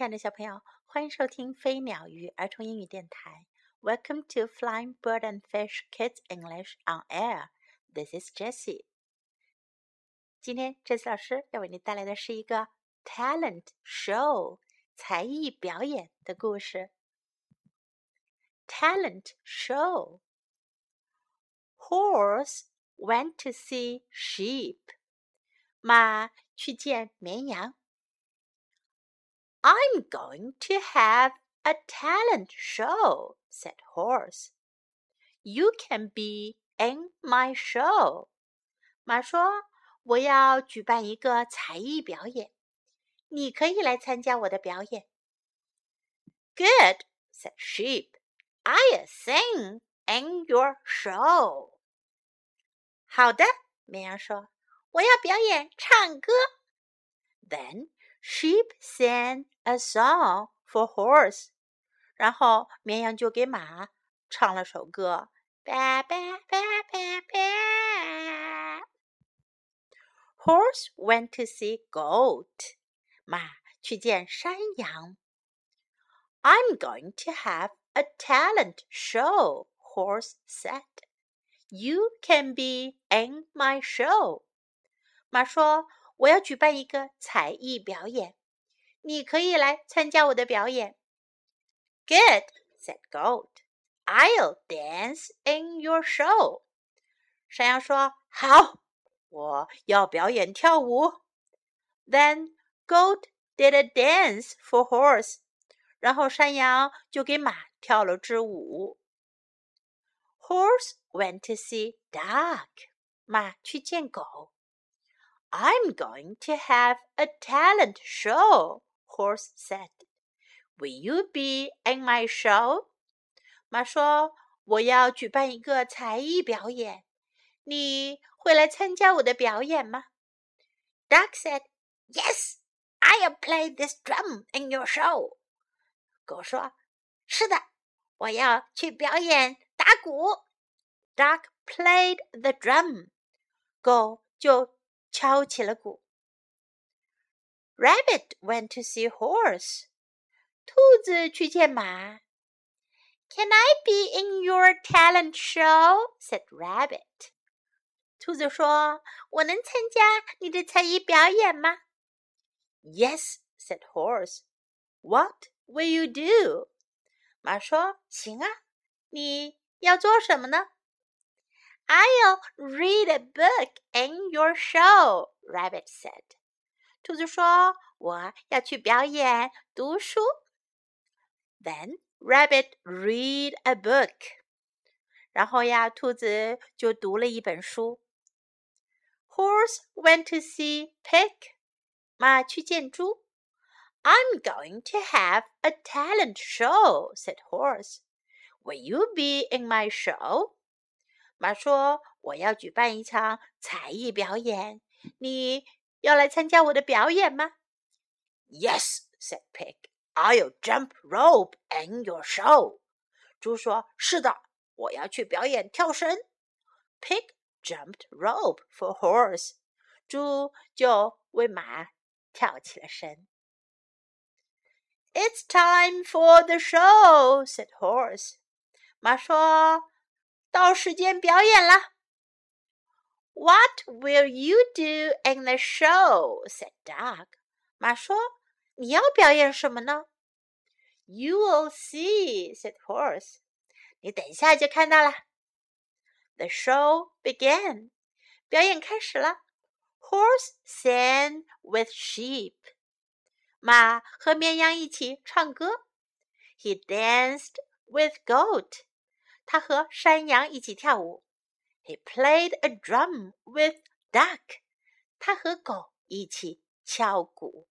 亲爱的小朋友，欢迎收听飞鸟鱼儿童英语电台。Welcome to Flying Bird and Fish Kids English on Air. This is Jessie. 今天，Jessie 老师要为你带来的是一个 talent show 才艺表演的故事。Talent show. Horse went to see sheep. 马去见绵羊。I'm going to have a talent show, said Horse. You can be in my show. 马说：“我要举办一个才艺表演，你可以来参加我的表演。” Good, said Sheep. I'll sing in your show. 好的，绵羊说：“我要表演唱歌。” Then Sheep sang a song for horse，然后绵羊就给马唱了首歌。吧吧吧吧吧。Horse went to see goat，马去见山羊。I'm going to have a talent show, horse said. You can be in my show. 马说 我要举办一个才艺表演，你可以来参加我的表演。Good, said Goat. I'll dance in your show. 山羊说：“好，我要表演跳舞。” Then Goat did a dance for horse. 然后山羊就给马跳了支舞。Horse went to see dog. 马去见狗。I'm going to have a talent show, Horse said. Will you be in my show? 马说：“我要举办一个才艺表演，你会来参加我的表演吗？”Duck said, "Yes, I'll play this drum in your show." 狗说：“是的，我要去表演打鼓。”Duck played the drum. 狗就 敲起了鼓。Rabbit went to see horse. 兔子去见马。Can I be in your talent show? said Rabbit. 兔子说：“我能参加你的才艺表演吗？”Yes, said Horse. What will you do? 马说：“行啊，你要做什么呢？” I'll read a book in your show, Rabbit said. 兔子说：“我要去表演读书。” Then Rabbit read a book. 然后呀，兔子就读了一本书。Horse went to see pig. 马去见猪。I'm going to have a talent show, said Horse. Will you be in my show? 马说：“我要举办一场才艺表演，你要来参加我的表演吗？”“Yes,” said Pig. “I'll jump rope in your show.” 猪说：“是的，我要去表演跳绳。”Pig jumped rope for horse. 猪就为马跳起了绳。“It's time for the show,” said Horse. 马说。到时间表演了。What will you do in the show? said Dog. 马说：“你要表演什么呢？”You will see, said Horse. 你等一下就看到了。The show began. 表演开始了。Horse sang with sheep. 马和绵羊一起唱歌。He danced with goat. 他和山羊一起跳舞。He played a drum with duck。他和狗一起敲鼓。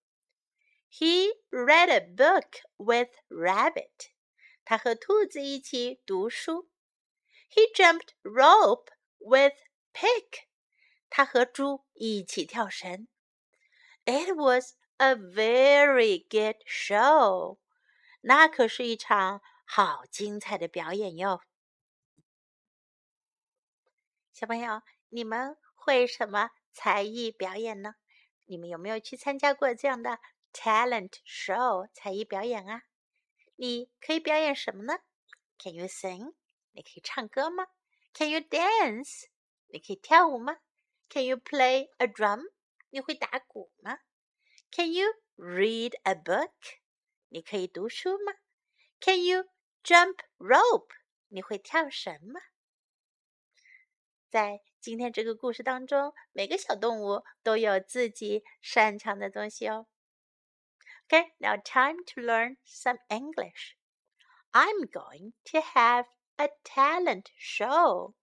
He read a book with rabbit。他和兔子一起读书。He jumped rope with pig。他和猪一起跳绳。It was a very good show。那可是一场好精彩的表演哟。 小朋友，你们会什么才艺表演呢？你们有没有去参加过这样的 talent show 才艺表演啊。你可以表演什么呢？Can you sing？你可以唱歌吗？Can you dance？你可以跳舞吗？Can you play a drum？你会打鼓吗？Can you read a book？你可以读书吗？Can you jump rope？你会跳绳吗？在今天这个故事当中，每个小动物都有自己擅长的东西哦。Okay, now time to learn some English. I'm going to have a talent show.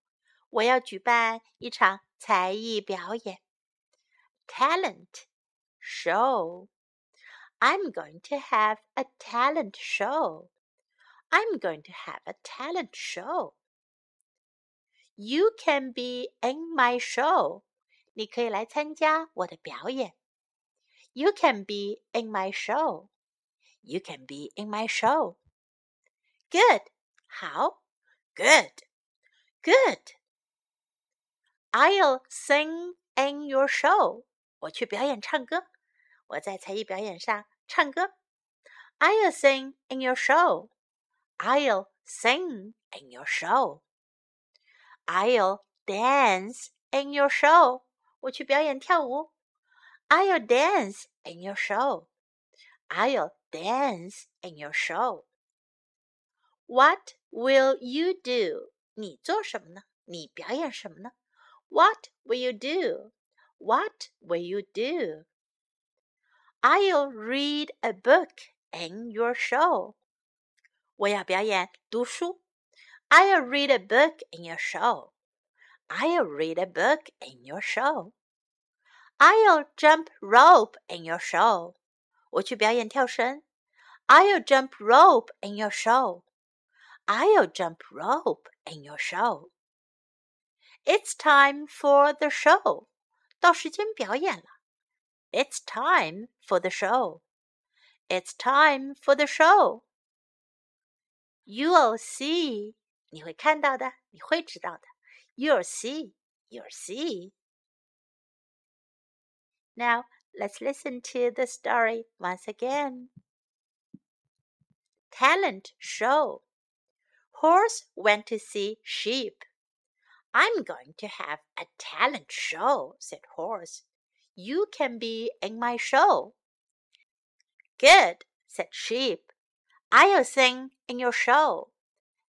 我要举办一场才艺表演。Talent show. I'm going to have a talent show. I'm going to have a talent show. You can be in my show. 你可以来参加我的表演。You can be in my show. You can be in my show. Good. 好。Good. Good. I'll sing in your show. 我去表演唱歌。我在才艺表演上唱歌。I'll sing in your show. I'll sing in your show. I'll dance in your show. 我去表演跳舞。I'll dance in your show. I'll dance in your show. What will you do? 你做什么呢？你表演什么呢？What will you do? What will you do? I'll read a book in your show. 我要表演读书。 I'll read a book in your show. I'll read a book in your show. I'll jump rope in your show. 我去表演跳绳。I'll jump rope in your show. I'll jump rope in your show. It's time for the show. 到时间表演了。It's time for the show. It's time for the show. You'll see. 你会看到的，你会知道的。You'll see. You'll see. Now let's listen to the story once again. Talent show. Horse went to see sheep. I'm going to have a talent show, said Horse. You can be in my show. Good, said Sheep. I'll sing in your show.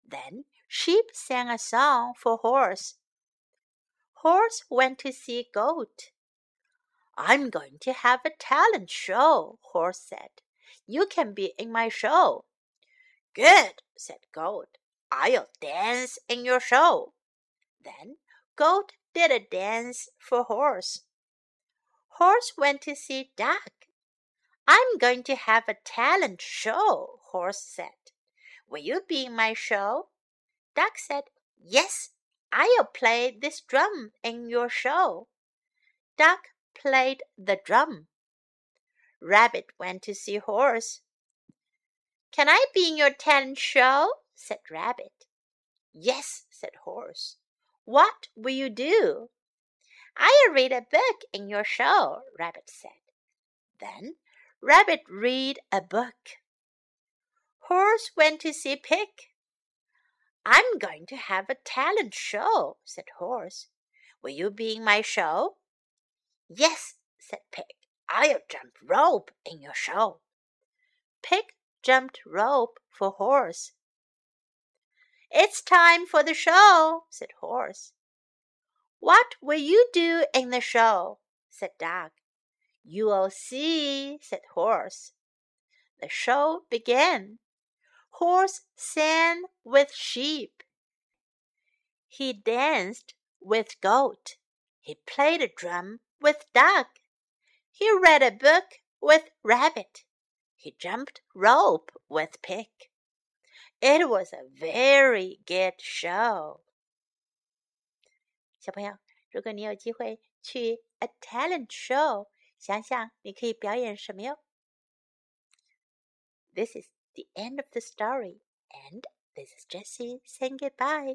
Then Sheep sang a song for Horse. Horse went to see Goat. I'm going to have a talent show, Horse said. You can be in my show. Good, said Goat. I'll dance in your show. Then Goat did a dance for Horse. Horse went to see Duck. I'm going to have a talent show, Horse said. Will you be in my show? Duck said, Yes, I'll play this drum in your show. Duck played the drum. Rabbit went to see Horse. Can I be in your talent show? said Rabbit. Yes, said Horse. What will you do? I'll read a book in your show, Rabbit said. Then Rabbit read a book. Horse went to see Pig. I'm going to have a talent show, said Horse. Will you be in my show? Yes, said Pig. I'll jump rope in your show. Pig jumped rope for Horse. It's time for the show, said Horse. What will you do in the show? said Dog. You'll see, said Horse. The show began Horse sang with sheep. He danced with goat. He played a drum with duck. He read a book with rabbit. He jumped rope with pig. It was a very good show. 小朋友，如果你有机会去 a talent show，想想你可以表演什么哟。This is the end of the story, and this is Jessie saying goodbye.